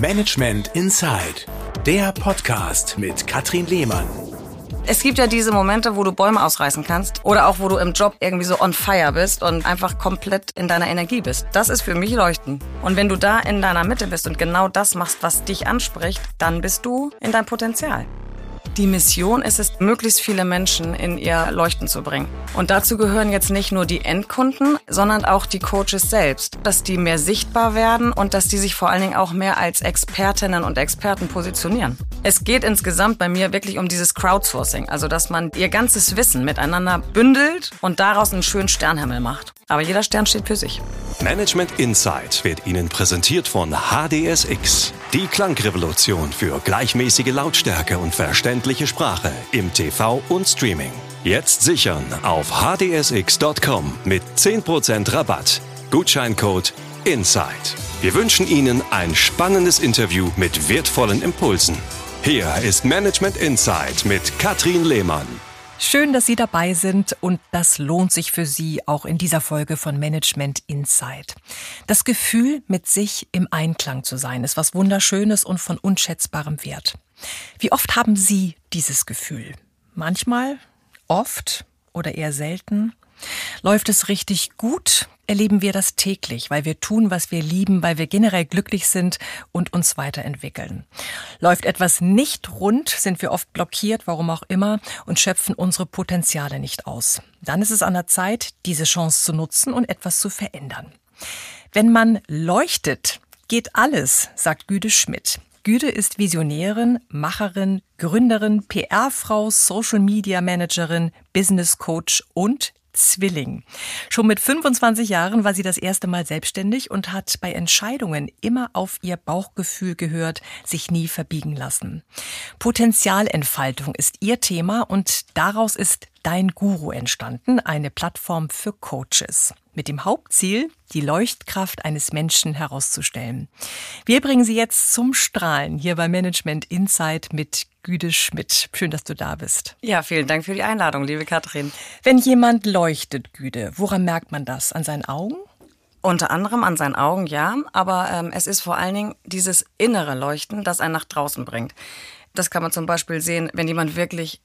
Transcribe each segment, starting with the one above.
Management Inside, der Podcast mit Katrin Lehmann. Es gibt ja diese Momente, wo du Bäume ausreißen kannst oder auch wo du im Job irgendwie so on fire bist und einfach komplett in deiner Energie bist. Das ist für mich Leuchten. Und wenn du da in deiner Mitte bist und genau das machst, was dich anspricht, dann bist du in deinem Potenzial. Die Mission ist es, möglichst viele Menschen in ihr Leuchten zu bringen. Und dazu gehören jetzt nicht nur die Endkunden, sondern auch die Coaches selbst, dass die mehr sichtbar werden und dass die sich vor allen Dingen auch mehr als Expertinnen und Experten positionieren. Es geht insgesamt bei mir wirklich um dieses Crowdsourcing, also dass man ihr ganzes Wissen miteinander bündelt und daraus einen schönen Sternhimmel macht. Aber jeder Stern steht für sich. Management Insight wird Ihnen präsentiert von HDSX, die Klangrevolution für gleichmäßige Lautstärke und verständliche Sprache im TV und Streaming. Jetzt sichern auf hdsx.com mit 10% Rabatt. Gutscheincode INSIDE. Wir wünschen Ihnen ein spannendes Interview mit wertvollen Impulsen. Hier ist Management Insight mit Katrin Lehmann. Schön, dass Sie dabei sind und das lohnt sich für Sie auch in dieser Folge von Management Insight. Das Gefühl, mit sich im Einklang zu sein, ist was Wunderschönes und von unschätzbarem Wert. Wie oft haben Sie dieses Gefühl? Manchmal, oft oder eher selten? Läuft es richtig gut? Erleben wir das täglich, weil wir tun, was wir lieben, weil wir generell glücklich sind und uns weiterentwickeln. Läuft etwas nicht rund, sind wir oft blockiert, warum auch immer, und schöpfen unsere Potenziale nicht aus. Dann ist es an der Zeit, diese Chance zu nutzen und etwas zu verändern. Wenn man leuchtet, geht alles, sagt Güde Schmidt. Güde ist Visionärin, Macherin, Gründerin, PR-Frau, Social Media Managerin, Business Coach und Zwilling. Schon mit 25 Jahren war sie das erste Mal selbstständig und hat bei Entscheidungen immer auf ihr Bauchgefühl gehört, sich nie verbiegen lassen. Potenzialentfaltung ist ihr Thema und daraus ist Dein Guru entstanden, eine Plattform für Coaches. Mit dem Hauptziel, die Leuchtkraft eines Menschen herauszustellen. Wir bringen Sie jetzt zum Strahlen hier bei Management Insight mit Güde Schmidt. Schön, dass du da bist. Ja, vielen Dank für die Einladung, liebe Katrin. Wenn jemand leuchtet, Güde, woran merkt man das? An seinen Augen? Unter anderem an seinen Augen, ja, aber ähm, es ist vor allen Dingen dieses innere Leuchten, das einen nach draußen bringt. Das kann man zum Beispiel sehen, wenn jemand wirklich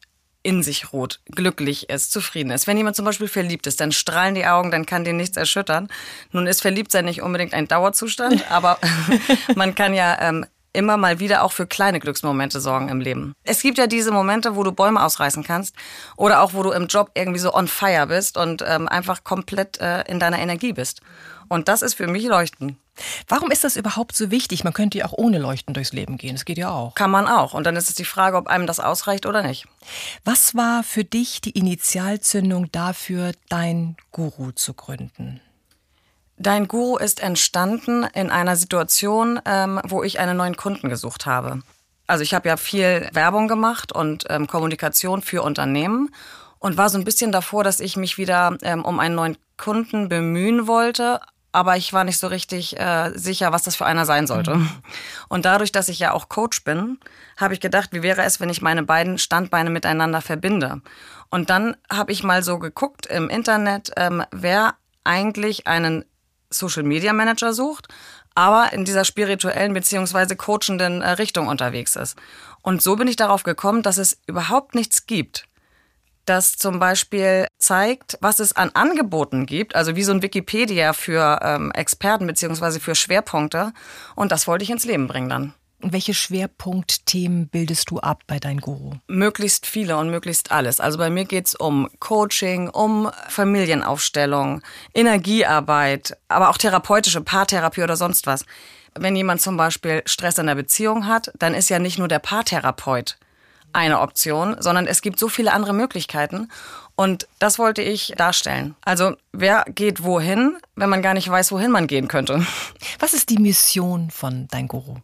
in sich ruht, glücklich ist, zufrieden ist. Wenn jemand zum Beispiel verliebt ist, dann strahlen die Augen, dann kann den nichts erschüttern. Nun ist Verliebtsein nicht unbedingt ein Dauerzustand, aber man kann ja ähm, immer mal wieder auch für kleine Glücksmomente sorgen im Leben. Es gibt ja diese Momente, wo du Bäume ausreißen kannst oder auch wo du im Job irgendwie so on fire bist und ähm, einfach komplett äh, in deiner Energie bist. Und das ist für mich Leuchten. Warum ist das überhaupt so wichtig? Man könnte ja auch ohne Leuchten durchs Leben gehen. Das geht ja auch. Kann man auch. Und dann ist es die Frage, ob einem das ausreicht oder nicht. Was war für dich die Initialzündung dafür, dein Guru zu gründen? Dein Guru ist entstanden in einer Situation, ähm, wo ich einen neuen Kunden gesucht habe. Also ich habe ja viel Werbung gemacht und ähm, Kommunikation für Unternehmen und war so ein bisschen davor, dass ich mich wieder ähm, um einen neuen Kunden bemühen wollte, aber ich war nicht so richtig äh, sicher, was das für einer sein sollte. Mhm. Und dadurch, dass ich ja auch Coach bin, habe ich gedacht, wie wäre es, wenn ich meine beiden Standbeine miteinander verbinde. Und dann habe ich mal so geguckt im Internet, ähm, wer eigentlich einen Social Media Manager sucht, aber in dieser spirituellen beziehungsweise coachenden äh, Richtung unterwegs ist. Und so bin ich darauf gekommen, dass es überhaupt nichts gibt, das zum Beispiel zeigt, was es an Angeboten gibt, also wie so ein Wikipedia für ähm, Experten beziehungsweise für Schwerpunkte. Und das wollte ich ins Leben bringen dann. Welche Schwerpunktthemen bildest du ab bei deinem Guru? Möglichst viele und möglichst alles. Also bei mir geht es um Coaching, um Familienaufstellung, Energiearbeit, aber auch therapeutische Paartherapie oder sonst was. Wenn jemand zum Beispiel Stress in der Beziehung hat, dann ist ja nicht nur der Paartherapeut eine Option, sondern es gibt so viele andere Möglichkeiten. Und das wollte ich darstellen. Also wer geht wohin, wenn man gar nicht weiß, wohin man gehen könnte? Was ist die Mission von Dein Guru?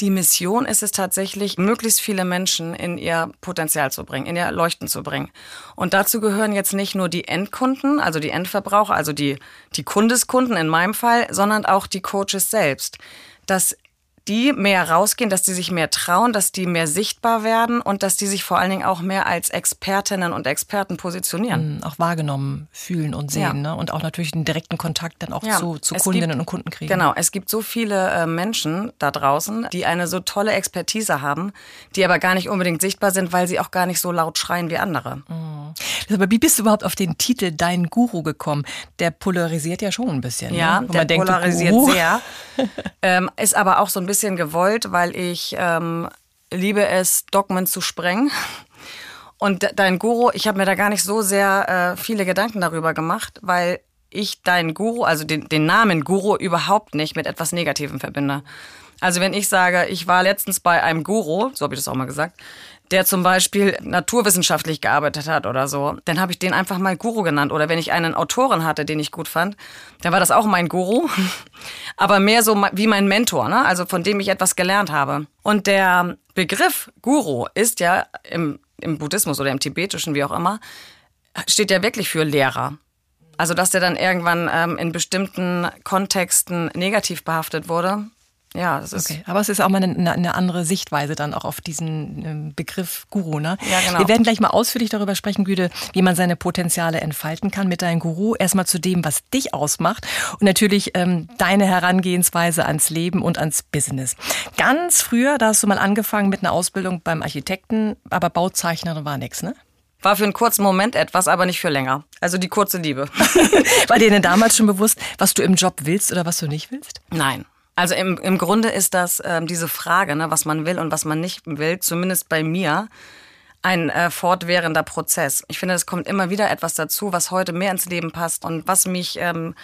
Die Mission ist es tatsächlich, möglichst viele Menschen in ihr Potenzial zu bringen, in ihr Leuchten zu bringen. Und dazu gehören jetzt nicht nur die Endkunden, also die Endverbraucher, also die, die Kundeskunden in meinem Fall, sondern auch die Coaches selbst. Dass die mehr rausgehen, dass die sich mehr trauen, dass die mehr sichtbar werden und dass die sich vor allen Dingen auch mehr als Expertinnen und Experten positionieren. Mhm, auch wahrgenommen fühlen und sehen Ja. ne? und auch natürlich einen direkten Kontakt dann auch Ja, zu, zu Kundinnen gibt- und Kunden kriegen. Genau, es gibt so viele äh, Menschen da draußen, die eine so tolle Expertise haben, die aber gar nicht unbedingt sichtbar sind, weil sie auch gar nicht so laut schreien wie andere. Aber wie bist du überhaupt auf den Titel Dein Guru gekommen? Der polarisiert ja schon ein bisschen. Ja, ne? Der denkt, polarisiert sehr. ähm, ist aber auch so ein bisschen gewollt, weil ich ähm, liebe es, Dogmen zu sprengen. Und de- dein Guru, ich habe mir da gar nicht so sehr äh, viele Gedanken darüber gemacht, weil ich dein Guru, also den, den Namen Guru überhaupt nicht mit etwas Negativem verbinde. Also wenn ich sage, ich war letztens bei einem Guru, so habe ich das auch mal gesagt, der zum Beispiel naturwissenschaftlich gearbeitet hat oder so, dann habe ich den einfach mal Guru genannt. Oder wenn ich einen Autoren hatte, den ich gut fand, dann war das auch mein Guru, aber mehr so wie mein Mentor, ne? also von dem ich etwas gelernt habe. Und der Begriff Guru ist ja im, im Buddhismus oder im Tibetischen, wie auch immer, steht ja wirklich für Lehrer. Also dass der dann irgendwann ähm, in bestimmten Kontexten negativ behaftet wurde. Ja, das ist Okay, aber es ist auch mal eine, eine andere Sichtweise dann auch auf diesen ähm, Begriff Guru. Ne? Ja, genau. Wir werden gleich mal ausführlich darüber sprechen, Güte, wie man seine Potenziale entfalten kann mit deinem Guru. Erstmal zu dem, was dich ausmacht und natürlich ähm, deine Herangehensweise ans Leben und ans Business. Ganz früher, da hast du mal angefangen mit einer Ausbildung beim Architekten, aber Bauzeichnerin war nix, ne? War für einen kurzen Moment etwas, aber nicht für länger. Also die kurze Liebe. War dir denn damals schon bewusst, was du im Job willst oder was du nicht willst? Nein. Also im, im Grunde ist das ähm, diese Frage, ne, was man will und was man nicht will, zumindest bei mir, ein äh, fortwährender Prozess. Ich finde, es kommt immer wieder etwas dazu, was heute mehr ins Leben passt und was mich ähm,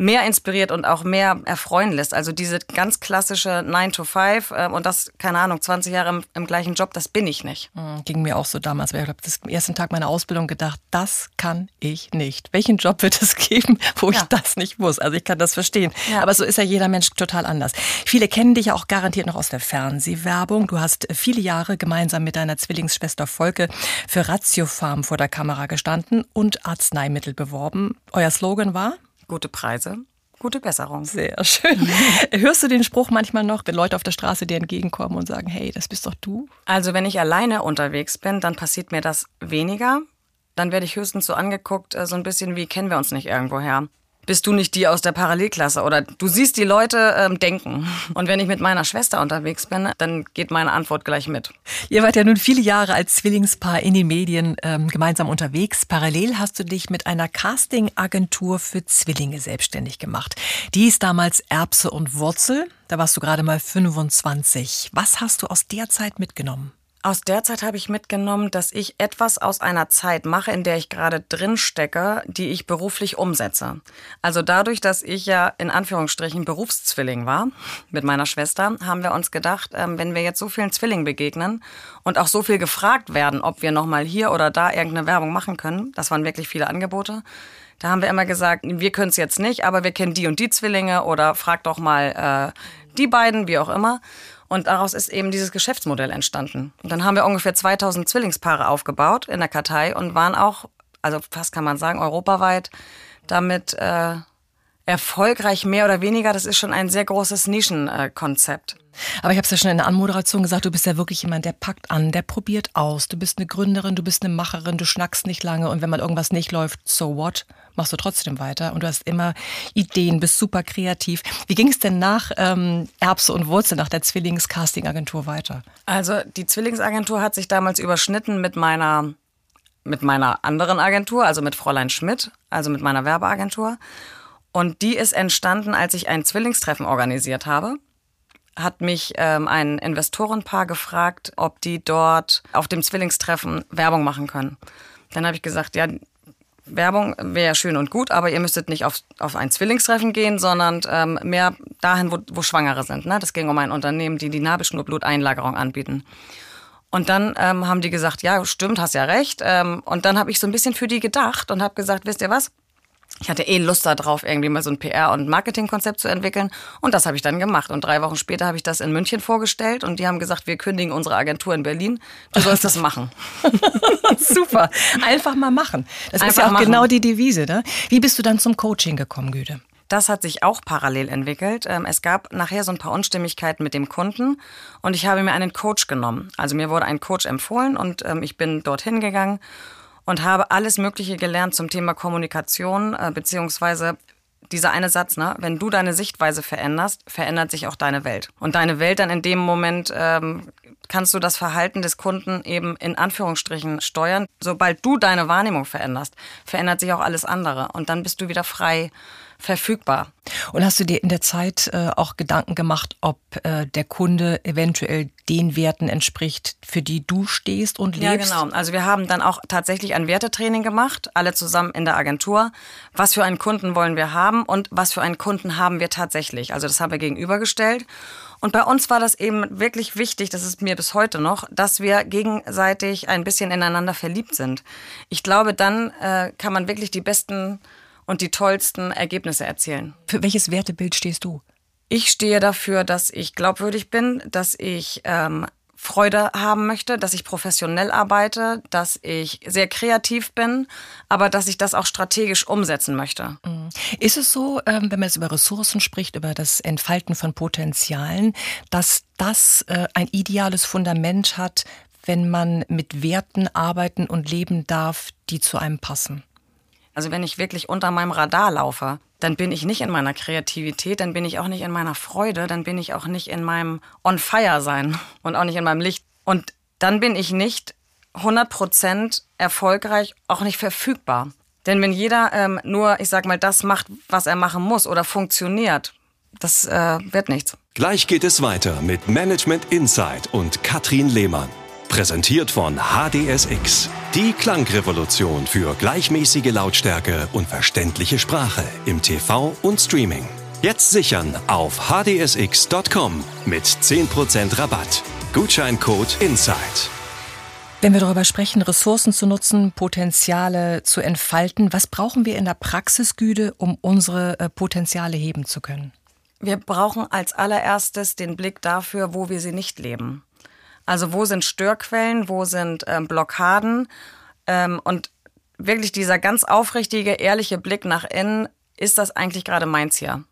mehr inspiriert und auch mehr erfreuen lässt. Also diese ganz klassische 9 to 5 äh, und das, keine Ahnung, 20 Jahre im, im gleichen Job, das bin ich nicht. Hm, Ging mir auch so damals. weil Ich habe das am ersten Tag meiner Ausbildung gedacht, das kann ich nicht. Welchen Job wird es geben, wo ich Ja. das nicht muss? Also ich kann das verstehen. Ja. Aber so ist ja jeder Mensch total anders. Viele kennen dich ja auch garantiert noch aus der Fernsehwerbung. Du hast viele Jahre gemeinsam mit deiner Zwillingsschwester Volke für Ratiofarm vor der Kamera gestanden und Arzneimittel beworben. Euer Slogan war? Gute Preise, gute Besserung. Sehr schön. Hörst du den Spruch manchmal noch, wenn Leute auf der Straße dir entgegenkommen und sagen, hey, das bist doch du? Also wenn ich alleine unterwegs bin, dann passiert mir das weniger. Dann werde ich höchstens so angeguckt, äh, so ein bisschen wie kennen wir uns nicht irgendwoher. Bist du nicht die aus der Parallelklasse? Oder du siehst die Leute ähm, denken. Und wenn ich mit meiner Schwester unterwegs bin, dann geht meine Antwort gleich mit. Ihr wart ja nun viele Jahre als Zwillingspaar in den Medien ähm, gemeinsam unterwegs. Parallel hast du dich mit einer Castingagentur für Zwillinge selbstständig gemacht. Die ist damals Erbse und Wurzel. Da warst du gerade mal 25. Was hast du aus der Zeit mitgenommen? Aus der Zeit habe ich mitgenommen, dass ich etwas aus einer Zeit mache, in der ich gerade drin stecke, die ich beruflich umsetze. Also dadurch, dass ich ja in Anführungsstrichen Berufszwilling war mit meiner Schwester, haben wir uns gedacht, ähm, wenn wir jetzt so vielen Zwillingen begegnen und auch so viel gefragt werden, ob wir nochmal hier oder da irgendeine Werbung machen können, das waren wirklich viele Angebote, da haben wir immer gesagt, wir können es jetzt nicht, aber wir kennen die und die Zwillinge oder frag doch mal äh, die beiden, wie auch immer. Und daraus ist eben dieses Geschäftsmodell entstanden. Und dann haben wir ungefähr 2000 Zwillingspaare aufgebaut in der Kartei und waren auch, also fast kann man sagen, europaweit damit äh, erfolgreich mehr oder weniger. Das ist schon ein sehr großes Nischenkonzept. Aber ich habe es ja schon in der Anmoderation gesagt, du bist ja wirklich jemand, der packt an, der probiert aus. Du bist eine Gründerin, du bist eine Macherin, du schnackst nicht lange und wenn mal irgendwas nicht läuft, so what? Machst du trotzdem weiter und du hast immer Ideen, bist super kreativ. Wie ging es denn nach ähm, Erbse und Wurzel, nach der Zwillings-Casting-Agentur weiter? Also die Zwillingsagentur hat sich damals überschnitten mit meiner mit meiner anderen Agentur, also mit Fräulein Schmidt, also mit meiner Werbeagentur. Und die ist entstanden, als ich ein Zwillingstreffen organisiert habe. Hat mich ähm, ein Investorenpaar gefragt, ob die dort auf dem Zwillingstreffen Werbung machen können. Dann habe ich gesagt, ja, Werbung wäre schön und gut, aber ihr müsstet nicht auf, auf ein Zwillingstreffen gehen, sondern ähm, mehr dahin, wo, wo Schwangere sind. Ne? Das ging um ein Unternehmen, die die Nabelschnurbluteinlagerung anbieten. Und dann ähm, haben die gesagt, ja, stimmt, hast ja recht. Ähm, und dann habe ich so ein bisschen für die gedacht und habe gesagt, wisst ihr was? Ich hatte eh Lust darauf, irgendwie mal so ein PR- und Marketingkonzept zu entwickeln. Und das habe ich dann gemacht. Und drei Wochen später habe ich das in München vorgestellt. Und die haben gesagt, wir kündigen unsere Agentur in Berlin. Du sollst das machen. Super, einfach mal machen. Das ist Einfach ja auch machen. genau die Devise. Ne? Wie bist du dann zum Coaching gekommen, Güte? das hat sich auch parallel entwickelt. Ähm, es gab nachher so ein paar Unstimmigkeiten mit dem Kunden und ich habe mir einen Coach genommen. Also mir wurde ein Coach empfohlen und ähm, ich bin dorthin gegangen und habe alles Mögliche gelernt zum Thema Kommunikation, äh, beziehungsweise dieser eine Satz, ne? wenn du deine Sichtweise veränderst, verändert sich auch deine Welt. Und deine Welt dann in dem Moment ähm, kannst du das Verhalten des Kunden eben in Anführungsstrichen steuern. Sobald du deine Wahrnehmung veränderst, verändert sich auch alles andere. Und dann bist du wieder frei verfügbar. Und hast du dir in der Zeit äh, auch Gedanken gemacht, ob äh, der Kunde eventuell den Werten entspricht, für die du stehst und lebst? Ja, genau. Also wir haben dann auch tatsächlich ein Wertetraining gemacht, alle zusammen in der Agentur. Was für einen Kunden wollen wir haben und was für einen Kunden haben wir tatsächlich? Also das haben wir gegenübergestellt. Und bei uns war das eben wirklich wichtig, das ist mir bis heute noch, dass wir gegenseitig ein bisschen ineinander verliebt sind. Ich glaube, dann äh, kann man wirklich die besten und die tollsten Ergebnisse erzielen. Für welches Wertebild stehst du? Ich stehe dafür, dass ich glaubwürdig bin, dass ich ähm, Freude haben möchte, dass ich professionell arbeite, dass ich sehr kreativ bin, aber dass ich das auch strategisch umsetzen möchte. Mhm. Ist es so, ähm, wenn man jetzt über Ressourcen spricht, über das Entfalten von Potenzialen, dass das äh, ein ideales Fundament hat, wenn man mit Werten arbeiten und leben darf, die zu einem passen? Also wenn ich wirklich unter meinem Radar laufe, dann bin ich nicht in meiner Kreativität, dann bin ich auch nicht in meiner Freude, dann bin ich auch nicht in meinem On-Fire-Sein und auch nicht in meinem Licht. Und dann bin ich nicht 100% erfolgreich, auch nicht verfügbar. Denn wenn jeder ähm, nur, ich sag mal, das macht, was er machen muss oder funktioniert, das äh, wird nichts. Gleich geht es weiter mit Management Insight und Katrin Lehmann. Präsentiert von HDSX. Die Klangrevolution für gleichmäßige Lautstärke und verständliche Sprache im TV und Streaming. Jetzt sichern auf hdsx.com mit 10% Rabatt. Gutscheincode INSIDE. Wenn wir darüber sprechen, Ressourcen zu nutzen, Potenziale zu entfalten, was brauchen wir in der Praxisgüte, um unsere äh, Potenziale heben zu können? Wir brauchen als allererstes den Blick dafür, wo wir sie nicht leben. Also wo sind Störquellen, wo sind ähm, Blockaden ähm, und wirklich dieser ganz aufrichtige, ehrliche Blick nach innen, ist das eigentlich gerade meins hier?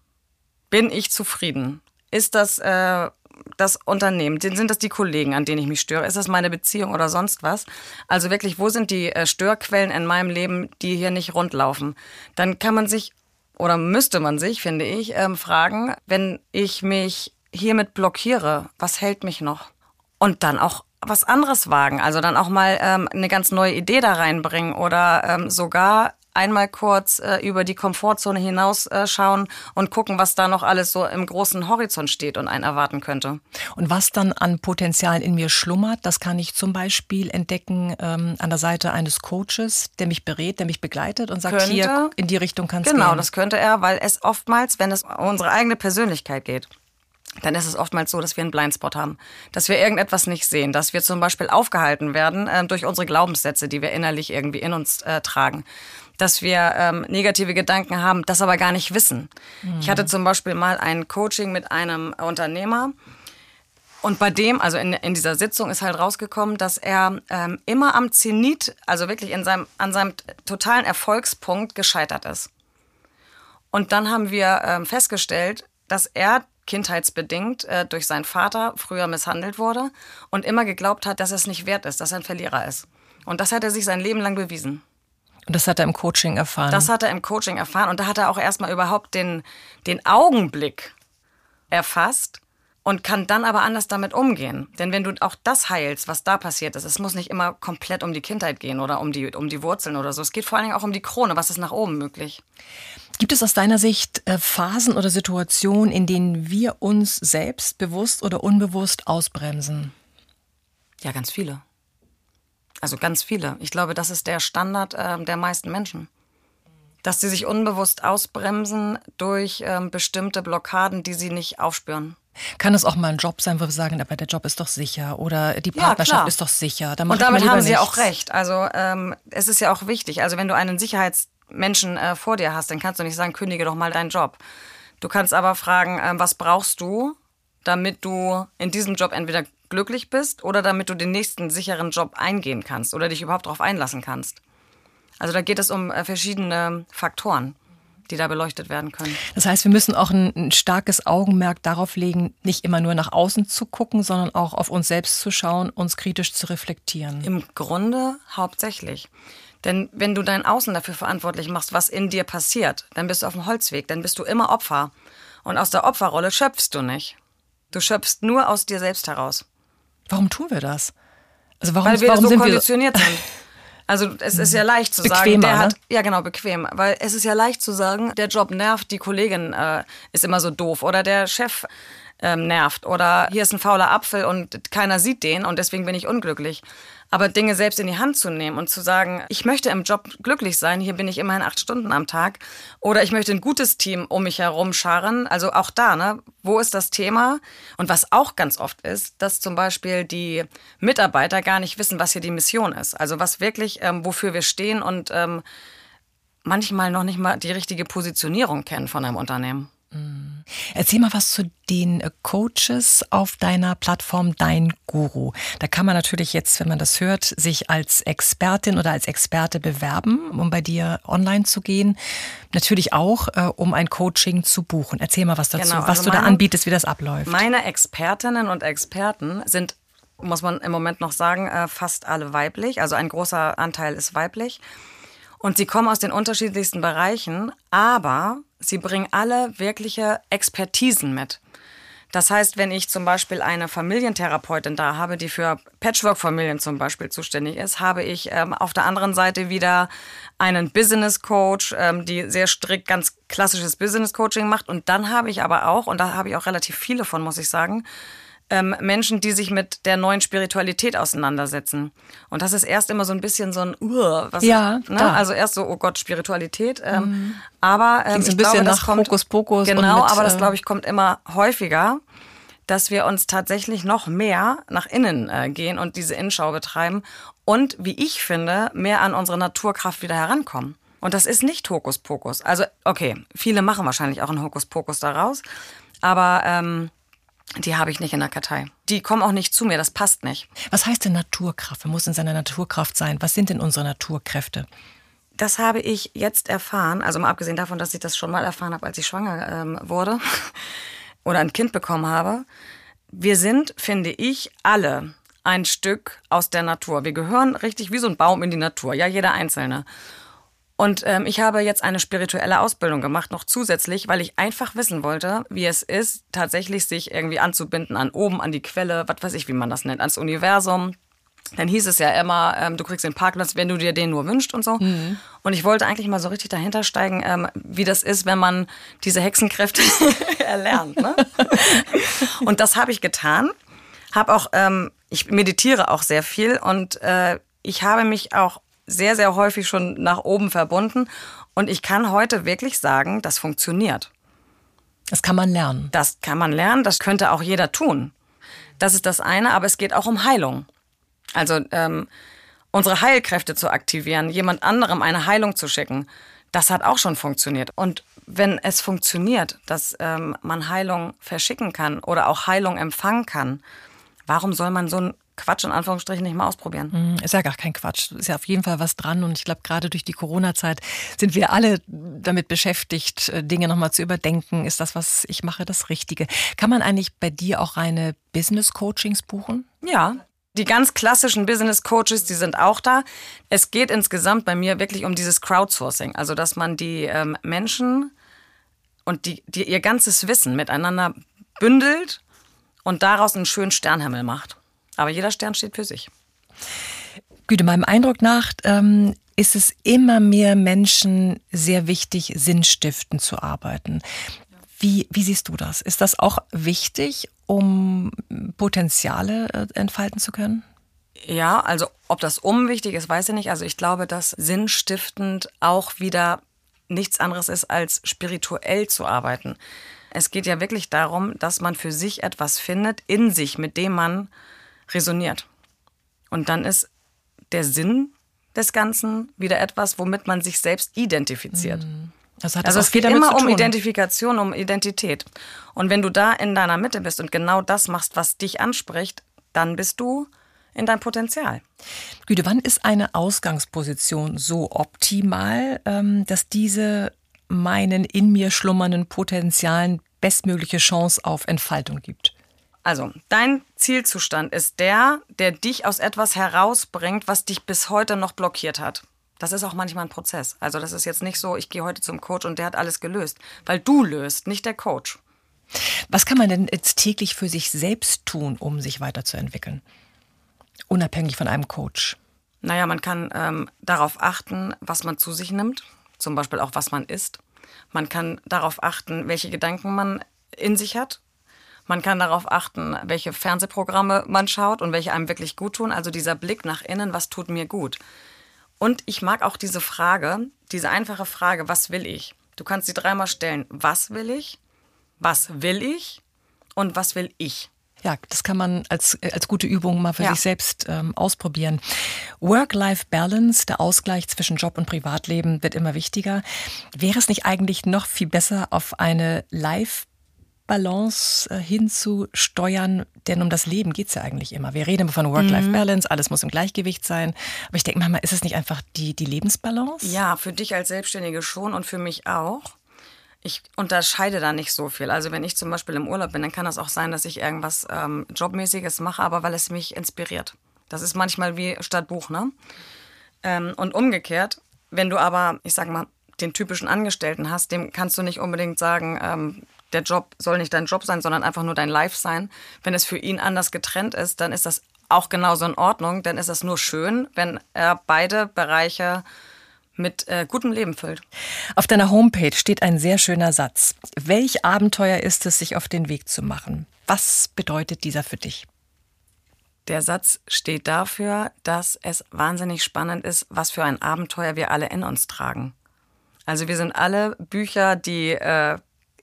Bin ich zufrieden? Ist das äh, das Unternehmen? Sind das die Kollegen, an denen ich mich störe? Ist das meine Beziehung oder sonst was? Also wirklich, wo sind die äh, Störquellen in meinem Leben, die hier nicht rundlaufen? Dann kann man sich oder müsste man sich, finde ich, ähm, fragen, wenn ich mich hiermit blockiere, was hält mich noch? Und dann auch was anderes wagen. Also dann auch mal ähm, eine ganz neue Idee da reinbringen oder ähm, sogar einmal kurz äh, über die Komfortzone hinausschauen äh, und gucken, was da noch alles so im großen Horizont steht und einen erwarten könnte. Und was dann an Potenzialen in mir schlummert, das kann ich zum Beispiel entdecken ähm, an der Seite eines Coaches, der mich berät, der mich begleitet und sagt, könnte, hier in die Richtung kannst du Genau, gehen. das könnte er, weil es oftmals, wenn es um unsere eigene Persönlichkeit geht, dann ist es oftmals so, dass wir einen Blindspot haben, dass wir irgendetwas nicht sehen, dass wir zum Beispiel aufgehalten werden äh, durch unsere Glaubenssätze, die wir innerlich irgendwie in uns äh, tragen, dass wir ähm, negative Gedanken haben, das aber gar nicht wissen. Mhm. Ich hatte zum Beispiel mal ein Coaching mit einem Unternehmer. Und bei dem, also in, in dieser Sitzung ist halt rausgekommen, dass er ähm, immer am Zenit, also wirklich in seinem, an seinem totalen Erfolgspunkt gescheitert ist. Und dann haben wir ähm, festgestellt, dass er kindheitsbedingt äh, durch seinen Vater früher misshandelt wurde und immer geglaubt hat, dass er es nicht wert ist, dass er ein Verlierer ist. Und das hat er sich sein Leben lang bewiesen. Und das hat er im Coaching erfahren. Das hat er im Coaching erfahren. Und da hat er auch erstmal überhaupt den, den Augenblick erfasst und kann dann aber anders damit umgehen. Denn wenn du auch das heilst, was da passiert ist, es muss nicht immer komplett um die Kindheit gehen oder um die, um die Wurzeln oder so. Es geht vor allen Dingen auch um die Krone. Was ist nach oben möglich? Gibt es aus deiner Sicht äh, Phasen oder Situationen, in denen wir uns selbst bewusst oder unbewusst ausbremsen? Ja, ganz viele. Also ganz viele. Ich glaube, das ist der Standard äh, der meisten Menschen. Dass sie sich unbewusst ausbremsen durch ähm, bestimmte Blockaden, die sie nicht aufspüren. Kann es auch mal ein Job sein, wo wir sagen, aber der Job ist doch sicher oder die Partnerschaft ja, ist doch sicher. Und damit haben Sie nichts. auch recht. Also ähm, es ist ja auch wichtig. Also wenn du einen Sicherheits Menschen äh, vor dir hast, dann kannst du nicht sagen, kündige doch mal deinen Job. Du kannst aber fragen, äh, was brauchst du, damit du in diesem Job entweder glücklich bist oder damit du den nächsten sicheren Job eingehen kannst oder dich überhaupt darauf einlassen kannst. Also da geht es um äh, verschiedene Faktoren. die da beleuchtet werden können. Das heißt, wir müssen auch ein, ein, starkes Augenmerk darauf legen, nicht immer nur nach außen zu gucken, sondern auch auf uns selbst zu schauen, uns kritisch zu reflektieren. Im Grunde hauptsächlich. Denn wenn du dein Außen dafür verantwortlich machst, was in dir passiert, dann bist du auf dem Holzweg, dann bist du immer Opfer. Und aus der Opferrolle schöpfst du nicht. Du schöpfst nur aus dir selbst heraus. Warum tun wir das? Also warum, Weil wir warum so sind konditioniert wir sind. Also es ist ja leicht zu Bequemer, sagen, der ne? hat ja genau bequem, weil es ist ja leicht zu sagen, der Job nervt, die Kollegin äh, ist immer so doof oder der Chef ähm, nervt oder hier ist ein fauler Apfel und keiner sieht den und deswegen bin ich unglücklich. Aber Dinge selbst in die Hand zu nehmen und zu sagen, ich möchte im Job glücklich sein, hier bin ich immerhin acht Stunden am Tag, oder ich möchte ein gutes Team um mich herum scharren. Also auch da, ne? Wo ist das Thema? Und was auch ganz oft ist, dass zum Beispiel die Mitarbeiter gar nicht wissen, was hier die Mission ist. Also was wirklich, ähm, wofür wir stehen und ähm, manchmal noch nicht mal die richtige Positionierung kennen von einem Unternehmen. Erzähl mal was zu den äh, Coaches auf deiner Plattform Dein Guru. Da kann man natürlich jetzt, wenn man das hört, sich als Expertin oder als Experte bewerben, um bei dir online zu gehen. Natürlich auch, äh, um ein Coaching zu buchen. Erzähl mal was dazu, Genau, was also du da meine- anbietest, wie das abläuft. Meine Expertinnen und Experten sind, muss man im Moment noch sagen, äh, fast alle weiblich. Also ein großer Anteil ist weiblich. Und sie kommen aus den unterschiedlichsten Bereichen, aber sie bringen alle wirkliche Expertisen mit. Das heißt, wenn ich zum Beispiel eine Familientherapeutin da habe, die für Patchwork-Familien zum Beispiel zuständig ist, habe ich ähm, auf der anderen Seite wieder einen Business Coach, ähm, die sehr strikt ganz klassisches Business Coaching macht. Und dann habe ich aber auch, und da habe ich auch relativ viele von, muss ich sagen, ähm, Menschen, die sich mit der neuen Spiritualität auseinandersetzen. Und das ist erst immer so ein bisschen so ein, uh, was, Ja, ne? da. also erst so, oh Gott, Spiritualität. Ähm, Aber ähm, so ein ich bisschen glaube, das nach kommt, Hokuspokus und Genau, mit, aber das äh, glaube ich kommt immer häufiger, dass wir uns tatsächlich noch mehr nach innen äh, gehen und diese Innenschau betreiben und, wie ich finde, mehr an unsere Naturkraft wieder herankommen. Und das ist nicht Hokuspokus. Also, okay, viele machen wahrscheinlich auch einen Hokuspokus daraus, aber ähm, die habe ich nicht in der Kartei. Die kommen auch nicht zu mir, das passt nicht. Was heißt denn Naturkraft? Man muss in seiner Naturkraft sein. Was sind denn unsere Naturkräfte? Das habe ich jetzt erfahren, also mal abgesehen davon, dass ich das schon mal erfahren habe, als ich schwanger ähm, wurde oder ein Kind bekommen habe. Wir sind, finde ich, alle ein Stück aus der Natur. Wir gehören richtig wie so ein Baum in die Natur, ja, jeder Einzelne. Und ähm, ich habe jetzt eine spirituelle Ausbildung gemacht, noch zusätzlich, weil ich einfach wissen wollte, wie es ist, tatsächlich sich irgendwie anzubinden an oben, an die Quelle, was weiß ich, wie man das nennt, ans Universum. Dann hieß es ja immer, ähm, du kriegst den Parkplatz, wenn du dir den nur wünschst und so. Und ich wollte eigentlich mal so richtig dahinter steigen, ähm, wie das ist, wenn man diese Hexenkräfte erlernt. Ne? und das habe ich getan. Habe auch, ähm, ich meditiere auch sehr viel und äh, ich habe mich auch sehr, sehr häufig schon nach oben verbunden. Und ich kann heute wirklich sagen, das funktioniert. Das kann man lernen. Das kann man lernen, das könnte auch jeder tun. Das ist das eine, aber es geht auch um Heilung. Also ähm, unsere Heilkräfte zu aktivieren, jemand anderem eine Heilung zu schicken, das hat auch schon funktioniert. Und wenn es funktioniert, dass ähm, man Heilung verschicken kann oder auch Heilung empfangen kann, warum soll man so einen Quatsch in Anführungsstrichen nicht mal ausprobieren? Hm, Ist ja gar kein Quatsch. Ist ja auf jeden Fall was dran. Und ich glaube, gerade durch die Corona-Zeit sind wir alle damit beschäftigt, äh, Dinge nochmal zu überdenken. Ist das, was ich mache, das Richtige? Kann man eigentlich bei dir auch reine Business-Coachings buchen? Ja. Die ganz klassischen Business Coaches, die sind auch da. Es geht insgesamt bei mir wirklich um dieses Crowdsourcing, also dass man die ähm, Menschen und die, die ihr ganzes Wissen miteinander bündelt und daraus einen schönen Sternhimmel macht. Aber jeder Stern steht für sich. Güte, meinem Eindruck nach ähm, ist es immer mehr Menschen sehr wichtig, sinnstiftend zu arbeiten. Wie, wie siehst du das? Ist das auch wichtig, um Potenziale äh, entfalten zu können? Ja, also ob das unwichtig ist, weiß ich nicht. Also ich glaube, dass sinnstiftend auch wieder nichts anderes ist, als spirituell zu arbeiten. Es geht ja wirklich darum, dass man für sich etwas findet in sich, mit dem man resoniert. Und dann ist der Sinn des Ganzen wieder etwas, womit man sich selbst identifiziert. Das hat Also es geht immer um. Identifikation, um Identität. Und wenn du da in deiner Mitte bist und genau das machst, was dich anspricht, dann bist du in deinem Potenzial. Güte, wann ist eine Ausgangsposition so optimal, ähm, dass diese meinen in mir schlummernden Potenzialen bestmögliche Chance auf Entfaltung gibt? Also, dein Zielzustand ist der, der dich aus etwas herausbringt, was dich bis heute noch blockiert hat. Das ist auch manchmal ein Prozess. Also, das ist jetzt nicht so, ich gehe heute zum Coach und der hat alles gelöst, weil du löst, nicht der Coach. Was kann man denn jetzt täglich für sich selbst tun, um sich weiterzuentwickeln? Unabhängig von einem Coach. Naja, man kann ähm, darauf achten, was man zu sich nimmt, zum Beispiel auch, was man isst. Man kann darauf achten, welche Gedanken man in sich hat. Man kann darauf achten, welche Fernsehprogramme man schaut und welche einem wirklich gut tun. Also dieser Blick nach innen, was tut mir gut. Und ich mag auch diese Frage, diese einfache Frage, was will ich? Du kannst sie dreimal stellen. Was will ich? Was will ich? Und was will ich? Ja, das kann man als, als gute Übung mal für ja. sich selbst ähm, ausprobieren. Work-Life-Balance, der Ausgleich zwischen Job und Privatleben wird immer wichtiger. Wäre es nicht eigentlich noch viel besser, auf eine Life Balance äh, hinzusteuern, denn um das Leben geht's ja eigentlich immer. Wir reden immer von Work-Life-Balance, mhm. alles muss im Gleichgewicht sein. Aber ich denke manchmal, ist es nicht einfach die, die Lebensbalance? Ja, für dich als Selbstständige schon und für mich auch ich unterscheide da nicht so viel. Also wenn ich zum Beispiel im Urlaub bin, dann kann das auch sein, dass ich irgendwas ähm, Jobmäßiges mache, aber weil es mich inspiriert. Das ist manchmal wie statt Buch, ne? Ähm, und umgekehrt, wenn du aber, ich sag mal, den typischen Angestellten hast, dem kannst du nicht unbedingt sagen, ähm, der Job soll nicht dein Job sein, sondern einfach nur dein Life sein. Wenn es für ihn anders getrennt ist, dann ist das auch genauso in Ordnung. Dann ist das nur schön, wenn er beide Bereiche mit äh, gutem Leben füllt. Auf deiner Homepage steht ein sehr schöner Satz. Welch Abenteuer ist es, sich auf den Weg zu machen? Was bedeutet dieser für dich? Der Satz steht dafür, dass es wahnsinnig spannend ist, was für ein Abenteuer wir alle in uns tragen. Also wir sind alle Bücher, die äh,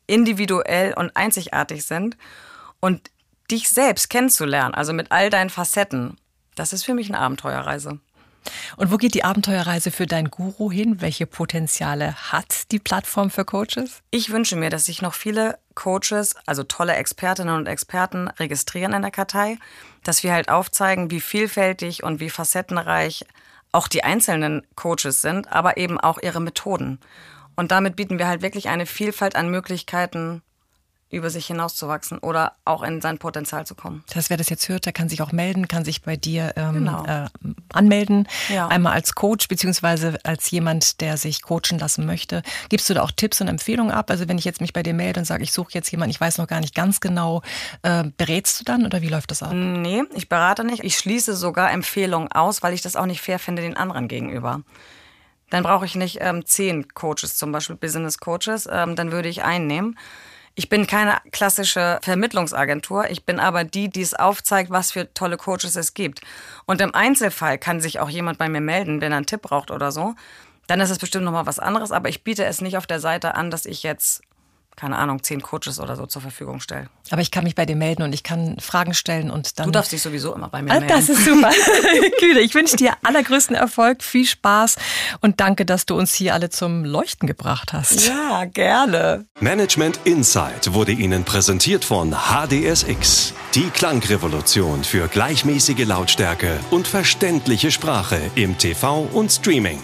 individuell und einzigartig sind. Und dich selbst kennenzulernen, also mit all deinen Facetten, das ist für mich eine Abenteuerreise. Und wo geht die Abenteuerreise für dein Guru hin? Welche Potenziale hat die Plattform für Coaches? Ich wünsche mir, dass sich noch viele Coaches, also tolle Expertinnen und Experten registrieren in der Kartei, dass wir halt aufzeigen, wie vielfältig und wie facettenreich auch die einzelnen Coaches sind, aber eben auch ihre Methoden. Und damit bieten wir halt wirklich eine Vielfalt an Möglichkeiten, über sich hinauszuwachsen oder auch in sein Potenzial zu kommen. Das heißt, wer das jetzt hört, der kann sich auch melden, kann sich bei dir ähm, genau. äh, anmelden. Ja. Einmal als Coach beziehungsweise als jemand, der sich coachen lassen möchte. Gibst du da auch Tipps und Empfehlungen ab? Also wenn ich jetzt mich bei dir melde und sage, ich suche jetzt jemanden, ich weiß noch gar nicht ganz genau, äh, berätst du dann oder wie läuft das ab? Nee, ich berate nicht. Ich schließe sogar Empfehlungen aus, weil ich das auch nicht fair finde den anderen gegenüber. Dann brauche ich nicht ähm, zehn Coaches, zum Beispiel Business Coaches, ähm, dann würde ich einen nehmen. Ich bin keine klassische Vermittlungsagentur. Ich bin aber die, die es aufzeigt, was für tolle Coaches es gibt. Und im Einzelfall kann sich auch jemand bei mir melden, wenn er einen Tipp braucht oder so. Dann ist es bestimmt nochmal was anderes, aber ich biete es nicht auf der Seite an, dass ich jetzt keine Ahnung, zehn Coaches oder so zur Verfügung stelle. Aber ich kann mich bei dir melden und ich kann Fragen stellen und dann. Du darfst dich sowieso immer bei mir ah, melden. Das ist super. Kühle, ich wünsche dir allergrößten Erfolg, viel Spaß und danke, dass du uns hier alle zum Leuchten gebracht hast. Ja, gerne. Management Insight wurde Ihnen präsentiert von HDSX. Die Klangrevolution für gleichmäßige Lautstärke und verständliche Sprache im TV und Streaming.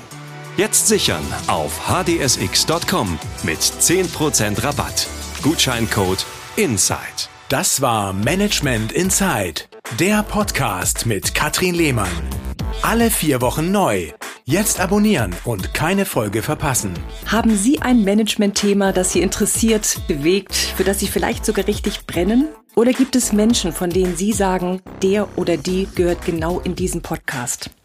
Jetzt sichern auf hdsx.com mit 10% Rabatt. Gutscheincode INSIDE. Das war Management Inside, der Podcast mit Katrin Lehmann. Alle vier Wochen neu. Jetzt abonnieren und keine Folge verpassen. Haben Sie ein Management-Thema, das Sie interessiert, bewegt, für das Sie vielleicht sogar richtig brennen? Oder gibt es Menschen, von denen Sie sagen, der oder die gehört genau in diesen Podcast?